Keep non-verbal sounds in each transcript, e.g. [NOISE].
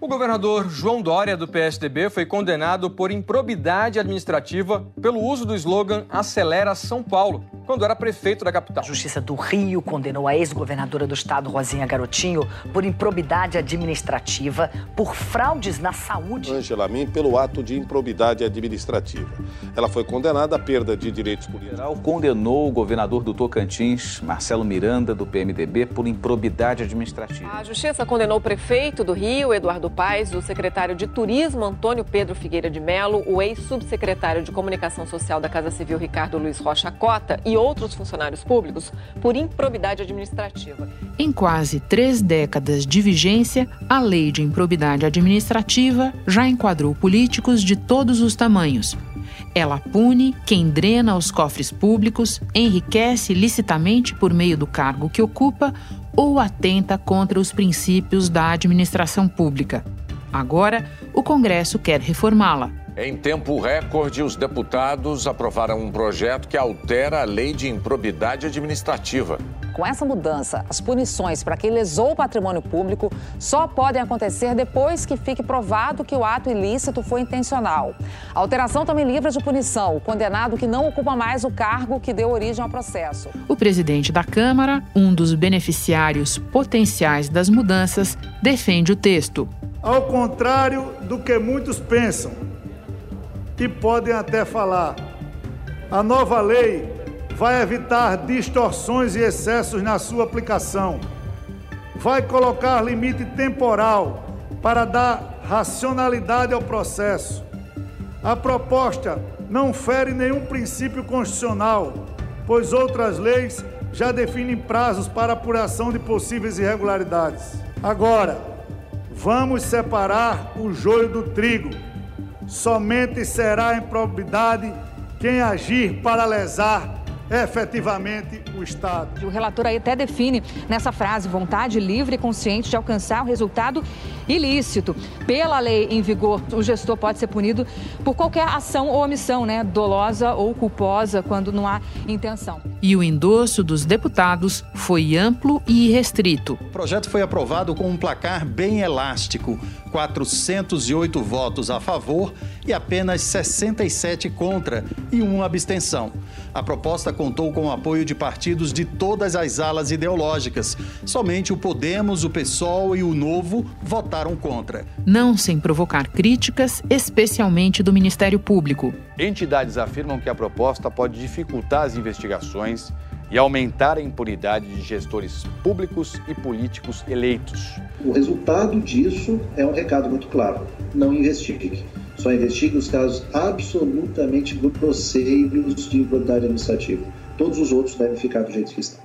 O governador João Dória, do PSDB, foi condenado por improbidade administrativa pelo uso do slogan Acelera São Paulo quando era prefeito da capital. A Justiça do Rio condenou a ex-governadora do estado, Rosinha Garotinho, por improbidade administrativa, por fraudes na saúde. Angela Min, pelo ato de improbidade administrativa. Ela foi condenada à perda de direitos políticos. O condenou o governador do Tocantins, Marcelo Miranda, do PMDB, por improbidade administrativa. A Justiça condenou o prefeito do Rio, Eduardo O secretário de Turismo, Antônio Pedro Figueira de Melo, o ex-subsecretário de Comunicação Social da Casa Civil, Ricardo Luiz Rocha Cota, e outros funcionários públicos por improbidade administrativa. Em quase três décadas de vigência, a lei de improbidade administrativa já enquadrou políticos de todos os tamanhos. Ela pune quem drena os cofres públicos, enriquece licitamente por meio do cargo que ocupa ou atenta contra os princípios da administração pública. Agora, o Congresso quer reformá-la. Em tempo recorde, os deputados aprovaram um projeto que altera a lei de improbidade administrativa. Com essa mudança, as punições para quem lesou o patrimônio público só podem acontecer depois que fique provado que o ato ilícito foi intencional. A alteração também livra de punição o condenado que não ocupa mais o cargo que deu origem ao processo. O presidente da Câmara, um dos beneficiários potenciais das mudanças, defende o texto. Ao contrário do que muitos pensam, e podem até falar. A nova lei vai evitar distorções e excessos na sua aplicação. Vai colocar limite temporal para dar racionalidade ao processo. A proposta não fere nenhum princípio constitucional, pois outras leis já definem prazos para apuração de possíveis irregularidades. Agora, vamos separar o joio do trigo somente será improbidade quem agir para lesar efetivamente o Estado. O relator aí até define nessa frase vontade livre e consciente de alcançar o resultado ilícito. Pela lei em vigor, o gestor pode ser punido por qualquer ação ou omissão, né, dolosa ou culposa, quando não há intenção. E o endosso dos deputados foi amplo e restrito. O projeto foi aprovado com um placar bem elástico, 408 votos a favor e apenas 67 contra e uma abstenção. A proposta contou com o apoio de partidos de todas as alas ideológicas. Somente o Podemos, o PSOL e o Novo votaram contra. Não sem provocar críticas, especialmente do Ministério Público. Entidades afirmam que a proposta pode dificultar as investigações e aumentar a impunidade de gestores públicos e políticos eleitos. O resultado disso é um recado muito claro: não investigue. Só investigue os casos absolutamente grosseiros de improbidade administrativa. Todos os outros devem ficar do jeito que estão.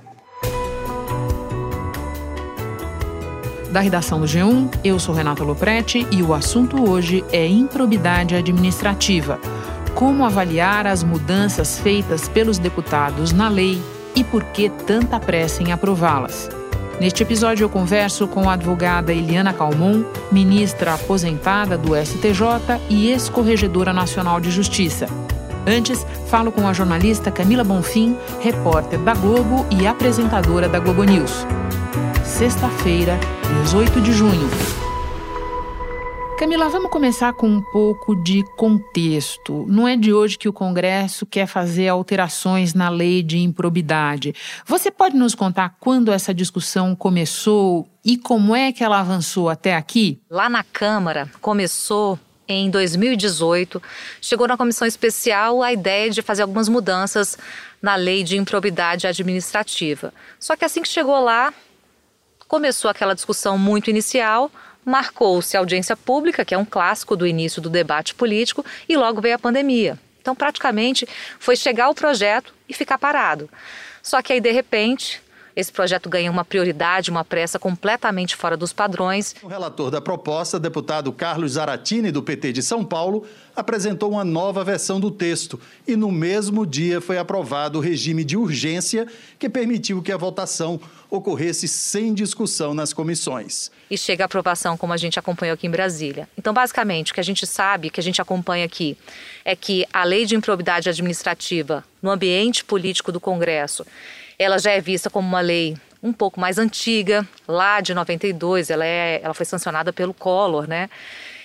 Da redação do G1, eu sou Renata Loprete e o assunto hoje é improbidade administrativa. Como avaliar as mudanças feitas pelos deputados na lei e por que tanta pressa em aprová-las? Neste episódio, eu converso com a advogada Eliana Calmon, ministra aposentada do STJ e ex-corregedora nacional de Justiça. Antes, falo com a jornalista Camila Bonfim, repórter da Globo e apresentadora da Globo News. Sexta-feira, 18 de junho. Camila, vamos começar com um pouco de contexto. Não é de hoje que o Congresso quer fazer alterações na lei de improbidade. Você pode nos contar quando essa discussão começou e como é que ela avançou até aqui? Lá na Câmara começou em 2018, chegou na comissão especial a ideia de fazer algumas mudanças na lei de improbidade administrativa. Só que assim que chegou lá, começou aquela discussão muito inicial marcou-se a audiência pública, que é um clássico do início do debate político, e logo veio a pandemia. Então, praticamente, foi chegar o projeto e ficar parado. Só que aí, de repente, esse projeto ganha uma prioridade, uma pressa completamente fora dos padrões. O relator da proposta, deputado Carlos Zaratini, do PT de São Paulo, apresentou uma nova versão do texto e no mesmo dia foi aprovado o regime de urgência que permitiu que a votação ocorresse sem discussão nas comissões. E chega a aprovação, como a gente acompanhou aqui em Brasília. Então, basicamente, o que a gente sabe, que a gente acompanha aqui, é que a lei de improbidade administrativa no ambiente político do Congresso, ela já é vista como uma lei um pouco mais antiga, lá de 92, ela, é, ela foi sancionada pelo Collor, né?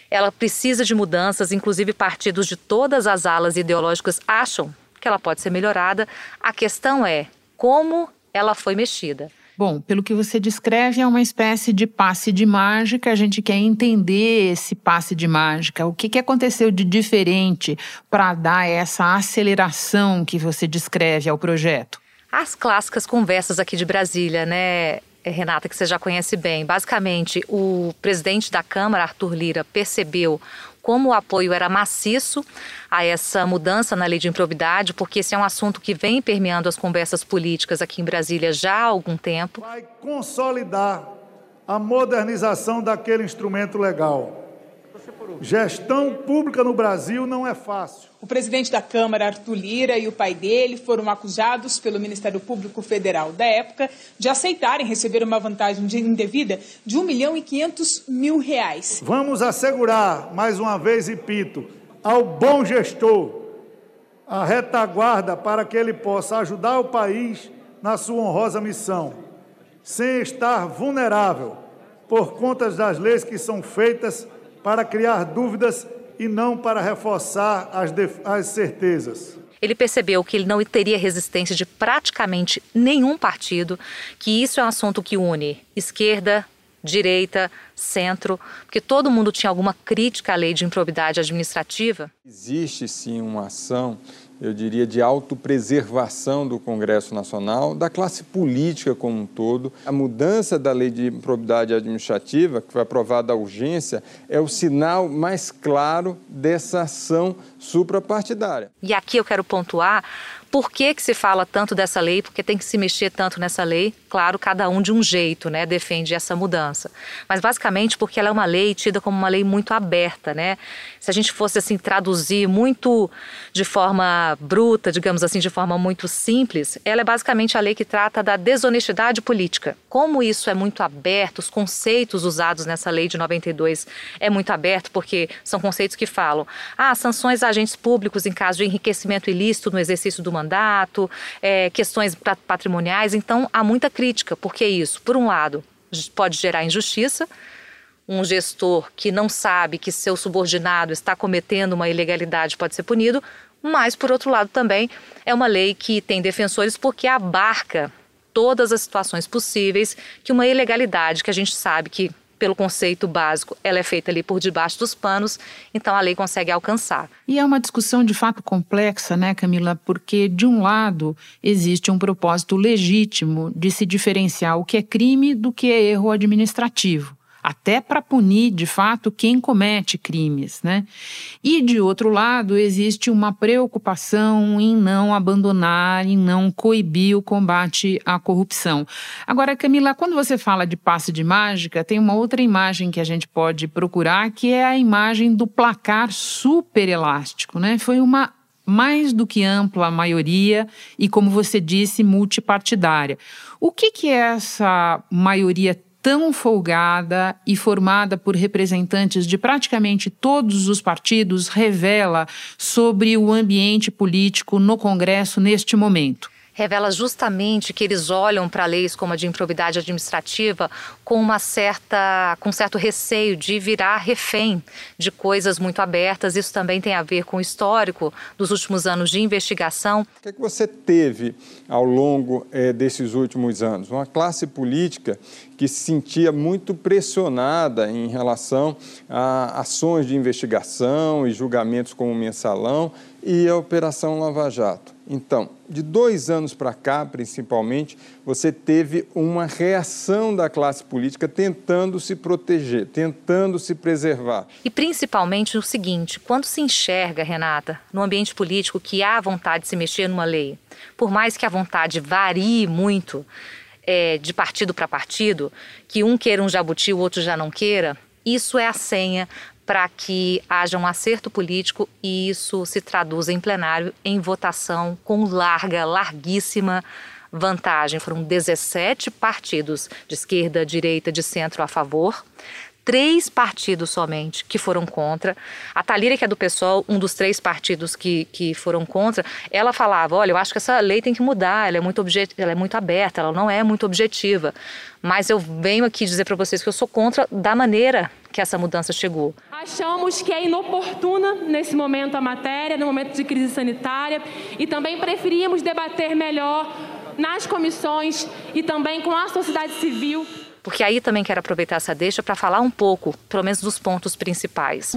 Ela precisa de mudanças, inclusive partidos de todas as alas ideológicas acham que ela pode ser melhorada. A questão é como ela foi mexida. Bom, pelo que você descreve, é uma espécie de passe de mágica. A gente quer entender esse passe de mágica. O que, que aconteceu de diferente para dar essa aceleração que você descreve ao projeto? As clássicas conversas aqui de Brasília, né, Renata, que você já conhece bem. Basicamente, o presidente da Câmara, Arthur Lira, percebeu como o apoio era maciço a essa mudança na lei de improbidade, porque esse é um assunto que vem permeando as conversas políticas aqui em Brasília já há algum tempo. Vai consolidar a modernização daquele instrumento legal. Gestão pública no Brasil não é fácil. O presidente da Câmara, Arthur Lira, e o pai dele foram acusados pelo Ministério Público Federal da época de aceitarem receber uma vantagem indevida de 1 milhão e 500 mil reais. Vamos assegurar, mais uma vez, repito, ao bom gestor a retaguarda para que ele possa ajudar o país na sua honrosa missão, sem estar vulnerável por conta das leis que são feitas para criar dúvidas e não para reforçar as, as certezas. Ele percebeu que ele não teria resistência de praticamente nenhum partido, que isso é um assunto que une esquerda, direita, centro, porque todo mundo tinha alguma crítica à lei de improbidade administrativa. Existe sim uma ação eu diria, de autopreservação do Congresso Nacional, da classe política como um todo. A mudança da lei de improbidade administrativa, que foi aprovada à urgência, é o sinal mais claro dessa ação suprapartidária. E aqui eu quero pontuar por que, que se fala tanto dessa lei, por que tem que se mexer tanto nessa lei? Claro, cada um de um jeito, né, defende essa mudança. Mas basicamente porque ela é uma lei tida como uma lei muito aberta, né? Se a gente fosse assim traduzir muito de forma bruta, digamos assim, de forma muito simples, ela é basicamente a lei que trata da desonestidade política. Como isso é muito aberto, os conceitos usados nessa lei de 92 é muito aberto porque são conceitos que falam: ah, sanções a agentes públicos em caso de enriquecimento ilícito no exercício do mandato, é, questões patrimoniais. Então, há muita crítica, porque isso, por um lado, pode gerar injustiça. Um gestor que não sabe que seu subordinado está cometendo uma ilegalidade pode ser punido, mas, por outro lado, também é uma lei que tem defensores porque abarca todas as situações possíveis que uma ilegalidade, que a gente sabe que pelo conceito básico, ela é feita ali por debaixo dos panos, então a lei consegue alcançar. E é uma discussão de fato complexa, né, Camila? Porque, de um lado, existe um propósito legítimo de se diferenciar o que é crime do que é erro administrativo até para punir de fato quem comete crimes, né? E de outro lado, existe uma preocupação em não abandonar, em não coibir o combate à corrupção. Agora, Camila, quando você fala de passe de mágica, tem uma outra imagem que a gente pode procurar, que é a imagem do placar super elástico, né? Foi uma mais do que ampla maioria e, como você disse, multipartidária. O que, que essa maioria tão folgada e formada por representantes de praticamente todos os partidos revela sobre o ambiente político no Congresso neste momento? Revela justamente que eles olham para leis como a de improbidade administrativa com uma certa com certo receio de virar refém de coisas muito abertas. Isso também tem a ver com o histórico dos últimos anos de investigação. O que, é que você teve ao longo é, desses últimos anos? Uma classe política que se sentia muito pressionada em relação a ações de investigação e julgamentos como mensalão e a Operação Lava Jato. Então, de dois anos para cá, principalmente, você teve uma reação da classe política tentando se proteger, tentando se preservar. E principalmente o seguinte: quando se enxerga, Renata, no ambiente político que há vontade de se mexer numa lei, por mais que a vontade varie muito, é, de partido para partido, que um queira um jabuti, o outro já não queira, isso é a senha para que haja um acerto político e isso se traduza em plenário em votação com larga, larguíssima vantagem. Foram 17 partidos de esquerda, direita, de centro a favor três partidos somente que foram contra. A Talíria, que é do PSOL, um dos três partidos que, que foram contra, ela falava: olha, eu acho que essa lei tem que mudar, ela é muito, ela é muito aberta, ela não é muito objetiva. Mas eu venho aqui dizer para vocês que eu sou contra da maneira que essa mudança chegou. Achamos que é inoportuna nesse momento a matéria, no momento de crise sanitária, e também preferíamos debater melhor nas comissões e também com a sociedade civil porque aí também quero aproveitar essa deixa para falar um pouco, pelo menos dos pontos principais.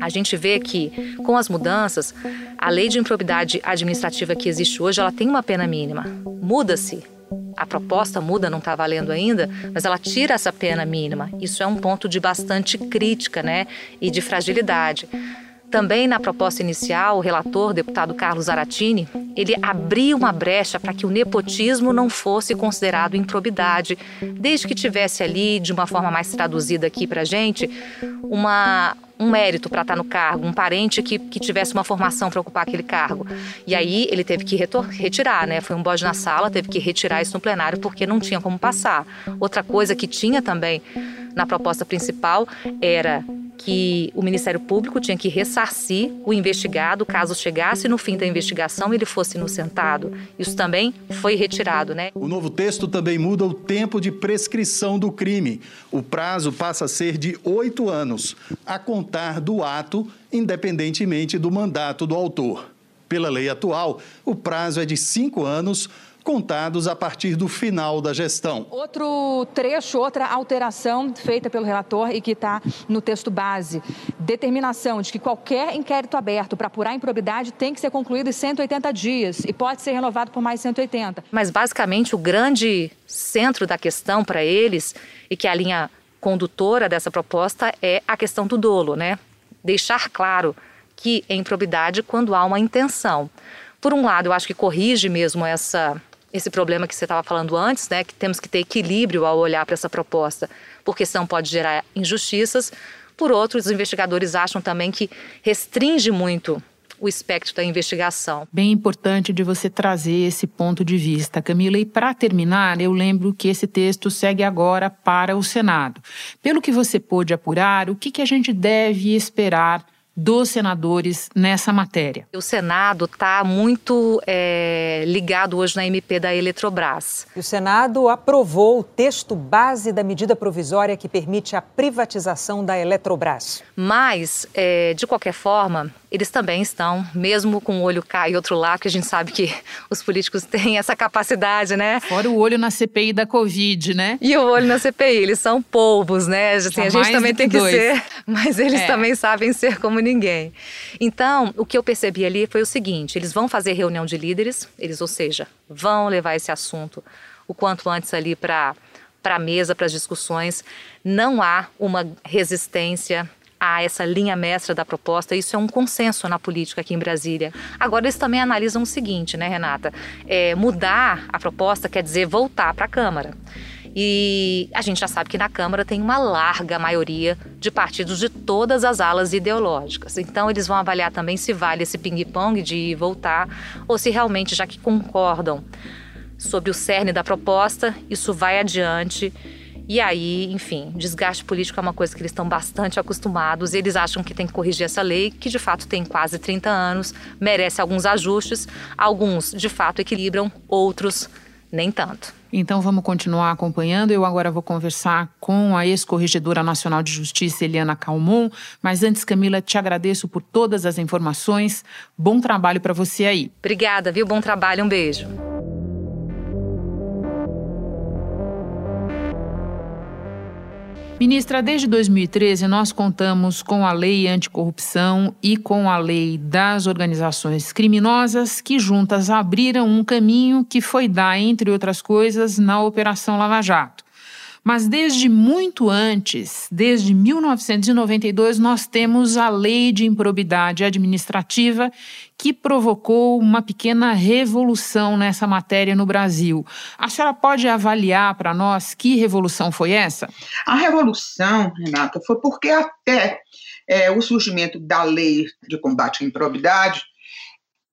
A gente vê que, com as mudanças, a lei de improbidade administrativa que existe hoje, ela tem uma pena mínima. Muda-se. A proposta muda, não está valendo ainda, mas ela tira essa pena mínima. Isso é um ponto de bastante crítica né, e de fragilidade. Também na proposta inicial, o relator, deputado Carlos Aratini, ele abriu uma brecha para que o nepotismo não fosse considerado improbidade, desde que tivesse ali, de uma forma mais traduzida aqui para a gente, uma, um mérito para estar tá no cargo, um parente que, que tivesse uma formação para ocupar aquele cargo. E aí ele teve que retirar, né? Foi um bode na sala, teve que retirar isso no plenário porque não tinha como passar. Outra coisa que tinha também na proposta principal era que o Ministério Público tinha que ressarcir o investigado caso chegasse no fim da investigação ele fosse inocentado. Isso também foi retirado, né? O novo texto também muda o tempo de prescrição do crime. O prazo passa a ser de oito anos, a contar do ato, independentemente do mandato do autor. Pela lei atual, o prazo é de cinco anos contados a partir do final da gestão. Outro trecho, outra alteração feita pelo relator e que está no texto base. Determinação de que qualquer inquérito aberto para apurar improbidade tem que ser concluído em 180 dias e pode ser renovado por mais 180. Mas basicamente o grande centro da questão para eles e que é a linha condutora dessa proposta é a questão do dolo, né? Deixar claro que é improbidade quando há uma intenção. Por um lado, eu acho que corrige mesmo essa esse problema que você estava falando antes, né, que temos que ter equilíbrio ao olhar para essa proposta, porque senão pode gerar injustiças. Por outro, os investigadores acham também que restringe muito o espectro da investigação. Bem importante de você trazer esse ponto de vista, Camila. E para terminar, eu lembro que esse texto segue agora para o Senado. Pelo que você pôde apurar, o que, que a gente deve esperar dos senadores nessa matéria? O Senado está muito é, ligado hoje na MP da Eletrobras. O Senado aprovou o texto base da medida provisória que permite a privatização da Eletrobras. Mas, é, de qualquer forma, eles também estão, mesmo com o olho cá e outro lá, que a gente sabe que [LAUGHS] os políticos têm essa capacidade, né? Fora o olho na CPI da Covid, né? E o olho na CPI, eles são polvos, né? Assim, a gente também tem que, que ser, [LAUGHS] mas eles é. também sabem ser como ninguém. Então, o que eu percebi ali foi o seguinte: eles vão fazer reunião de líderes, eles, ou seja, vão levar esse assunto o quanto antes ali para para a mesa, para as discussões. Não há uma resistência a essa linha mestra da proposta. Isso é um consenso na política aqui em Brasília. Agora, eles também analisam o seguinte, né, Renata? É, mudar a proposta quer dizer voltar para a Câmara. E a gente já sabe que na Câmara tem uma larga maioria de partidos de todas as alas ideológicas. Então, eles vão avaliar também se vale esse ping-pong de ir e voltar, ou se realmente, já que concordam sobre o cerne da proposta, isso vai adiante e aí, enfim, desgaste político é uma coisa que eles estão bastante acostumados. E eles acham que tem que corrigir essa lei, que de fato tem quase 30 anos, merece alguns ajustes. Alguns, de fato, equilibram, outros, nem tanto. Então vamos continuar acompanhando. Eu agora vou conversar com a ex-corregedora nacional de justiça, Eliana Calmon. Mas antes, Camila, te agradeço por todas as informações. Bom trabalho para você aí. Obrigada, viu? Bom trabalho, um beijo. Ministra, desde 2013 nós contamos com a lei anticorrupção e com a lei das organizações criminosas que juntas abriram um caminho que foi dar, entre outras coisas, na Operação Lava Jato. Mas desde muito antes, desde 1992, nós temos a Lei de Improbidade Administrativa, que provocou uma pequena revolução nessa matéria no Brasil. A senhora pode avaliar para nós que revolução foi essa? A revolução, Renata, foi porque até é, o surgimento da lei de combate à improbidade,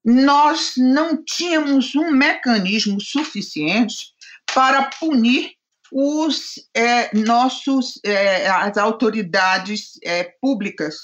nós não tínhamos um mecanismo suficiente para punir os é, nossos é, as autoridades é, públicas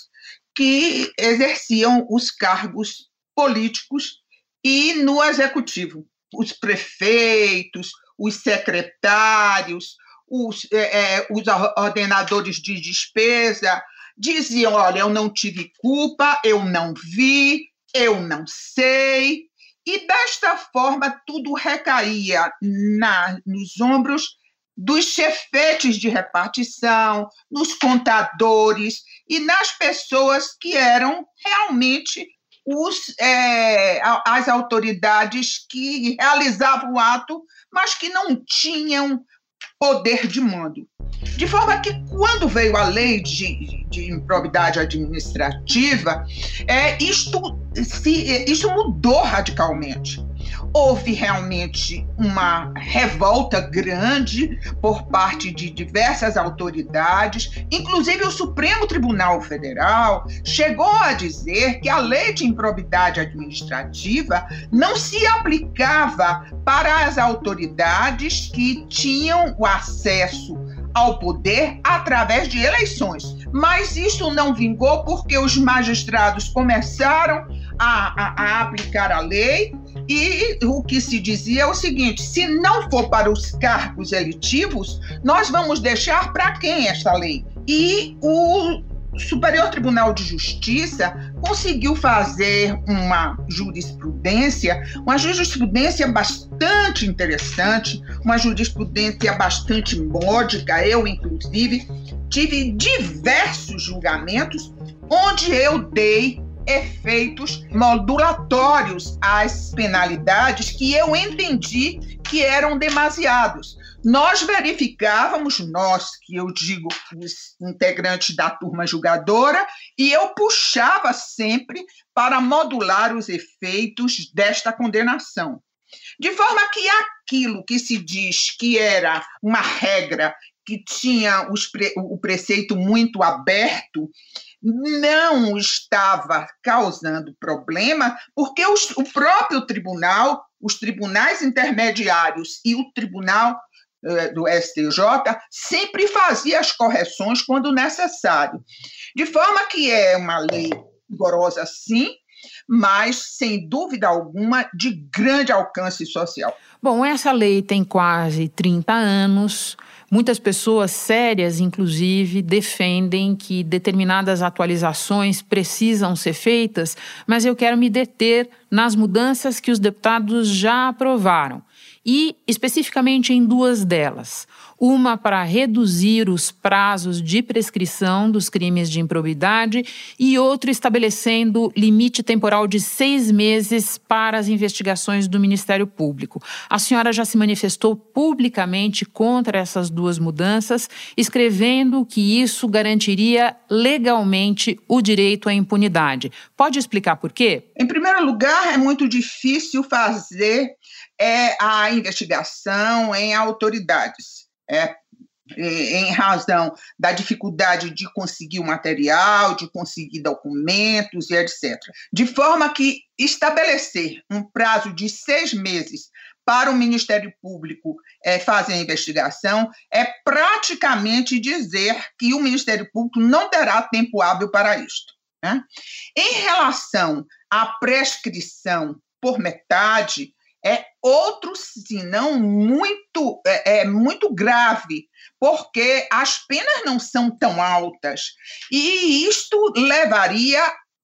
que exerciam os cargos políticos e no executivo, os prefeitos, os secretários, os, é, é, os ordenadores de despesa, diziam: olha, eu não tive culpa, eu não vi, eu não sei. E desta forma tudo recaía na, nos ombros dos chefetes de repartição, nos contadores e nas pessoas que eram realmente os, é, as autoridades que realizavam o ato, mas que não tinham poder de mando. De forma que, quando veio a lei de, de improbidade administrativa, é, isto, se, isto mudou radicalmente. Houve realmente uma revolta grande por parte de diversas autoridades, inclusive o Supremo Tribunal Federal chegou a dizer que a lei de improbidade administrativa não se aplicava para as autoridades que tinham o acesso ao poder através de eleições. Mas isso não vingou porque os magistrados começaram a, a, a, aplicar a lei e o que se dizia é o seguinte: se não for para os cargos eletivos, nós vamos deixar para quem esta lei? E o Superior Tribunal de Justiça conseguiu fazer uma jurisprudência, uma jurisprudência bastante interessante, uma jurisprudência bastante módica. Eu, inclusive, tive diversos julgamentos onde eu dei efeitos modulatórios às penalidades que eu entendi que eram demasiados. Nós verificávamos, nós, que eu digo, os integrantes da turma julgadora, e eu puxava sempre para modular os efeitos desta condenação. De forma que aquilo que se diz que era uma regra que tinha pre, o preceito muito aberto, não estava causando problema, porque os, o próprio tribunal, os tribunais intermediários e o tribunal eh, do STJ sempre fazia as correções quando necessário. De forma que é uma lei rigorosa, sim, mas, sem dúvida alguma, de grande alcance social. Bom, essa lei tem quase 30 anos. Muitas pessoas sérias, inclusive, defendem que determinadas atualizações precisam ser feitas, mas eu quero me deter nas mudanças que os deputados já aprovaram e especificamente em duas delas uma para reduzir os prazos de prescrição dos crimes de improbidade e outra estabelecendo limite temporal de seis meses para as investigações do Ministério Público. A senhora já se manifestou publicamente contra essas duas mudanças, escrevendo que isso garantiria legalmente o direito à impunidade. Pode explicar por quê? Em primeiro lugar, é muito difícil fazer é, a investigação em autoridades é, em razão da dificuldade de conseguir o material, de conseguir documentos e etc. De forma que estabelecer um prazo de seis meses para o Ministério Público é, fazer a investigação é praticamente dizer que o Ministério Público não terá tempo hábil para isto. Né? Em relação à prescrição por metade, é outro sinão muito é, é, muito grave, porque as penas não são tão altas e isto levaria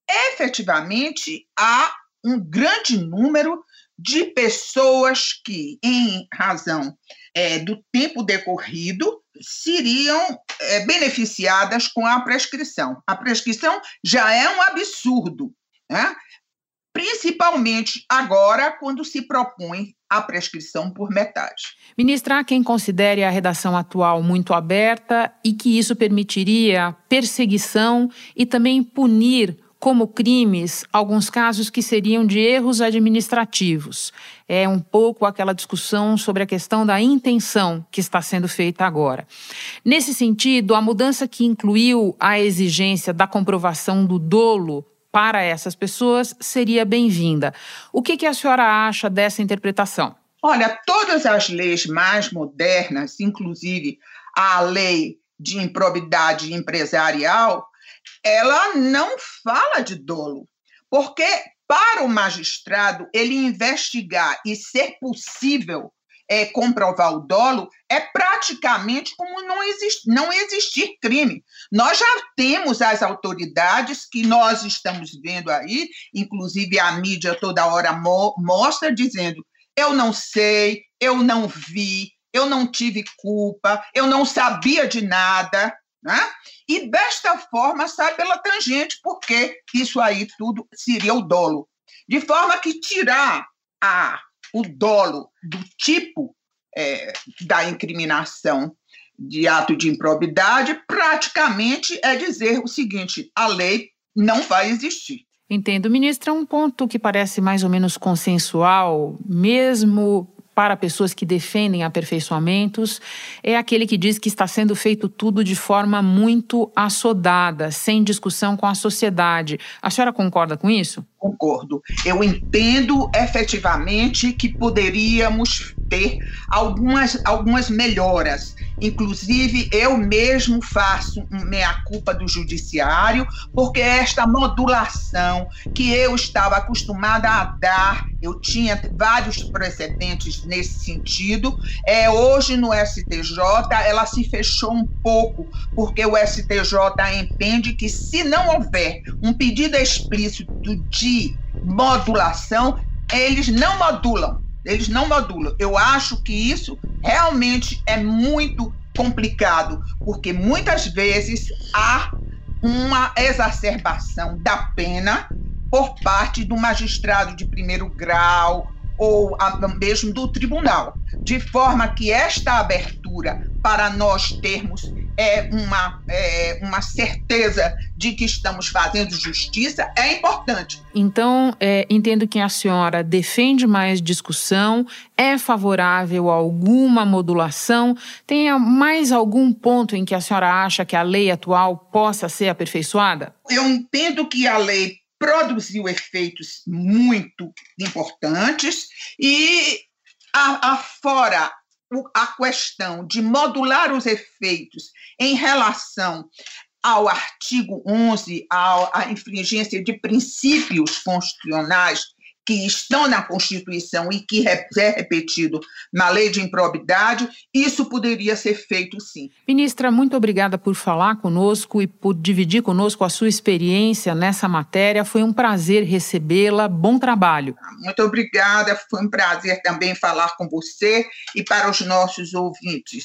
efetivamente a um grande número de pessoas que, em razão é, do tempo decorrido, seriam é, beneficiadas com a prescrição. A prescrição já é um absurdo. Né? Principalmente agora quando se propõe a prescrição por metade. Ministra, há quem considere a redação atual muito aberta e que isso permitiria perseguição e também punir como crimes alguns casos que seriam de erros administrativos. É um pouco aquela discussão sobre a questão da intenção que está sendo feita agora. Nesse sentido, a mudança que incluiu a exigência da comprovação do dolo para essas pessoas seria bem-vinda. O que, que a senhora acha dessa interpretação? Olha, todas as leis mais modernas, inclusive a lei de improbidade empresarial, ela não fala de dolo, porque para o magistrado ele investigar e ser possível é, comprovar o dolo, é praticamente como não, exist, não existir crime. Nós já temos as autoridades que nós estamos vendo aí, inclusive a mídia toda hora mo mostra, dizendo: eu não sei, eu não vi, eu não tive culpa, eu não sabia de nada. Né? E desta forma sai pela tangente, porque isso aí tudo seria o dolo. De forma que tirar a o dolo do tipo é, da incriminação de ato de improbidade, praticamente é dizer o seguinte: a lei não vai existir. Entendo, ministra. Um ponto que parece mais ou menos consensual, mesmo para pessoas que defendem aperfeiçoamentos é aquele que diz que está sendo feito tudo de forma muito assodada, sem discussão com a sociedade. A senhora concorda com isso? Concordo. Eu entendo efetivamente que poderíamos ter algumas, algumas melhoras. Inclusive, eu mesmo faço meia-culpa do judiciário, porque esta modulação que eu estava acostumada a dar, eu tinha vários precedentes nesse sentido, é, hoje no STJ ela se fechou um pouco, porque o STJ entende que se não houver um pedido explícito de modulação, eles não modulam eles não modulam. Eu acho que isso realmente é muito complicado, porque muitas vezes há uma exacerbação da pena por parte do magistrado de primeiro grau ou mesmo do tribunal, de forma que esta abertura para nós termos é uma, é uma certeza de que estamos fazendo justiça é importante. Então, é, entendo que a senhora defende mais discussão, é favorável a alguma modulação. Tem mais algum ponto em que a senhora acha que a lei atual possa ser aperfeiçoada? Eu entendo que a lei produziu efeitos muito importantes e afora a questão de modular os efeitos em relação ao artigo 11, à infringência de princípios constitucionais que estão na Constituição e que é repetido na lei de improbidade, isso poderia ser feito sim. Ministra, muito obrigada por falar conosco e por dividir conosco a sua experiência nessa matéria. Foi um prazer recebê-la. Bom trabalho. Muito obrigada. Foi um prazer também falar com você e para os nossos ouvintes.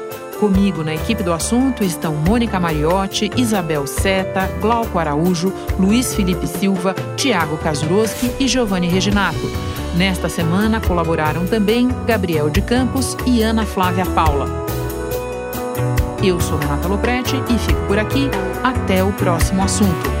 Comigo na equipe do assunto estão Mônica Mariotti, Isabel Seta, Glauco Araújo, Luiz Felipe Silva, Tiago Kazuroski e Giovanni Reginato. Nesta semana colaboraram também Gabriel de Campos e Ana Flávia Paula. Eu sou Renata Loprete e fico por aqui. Até o próximo assunto.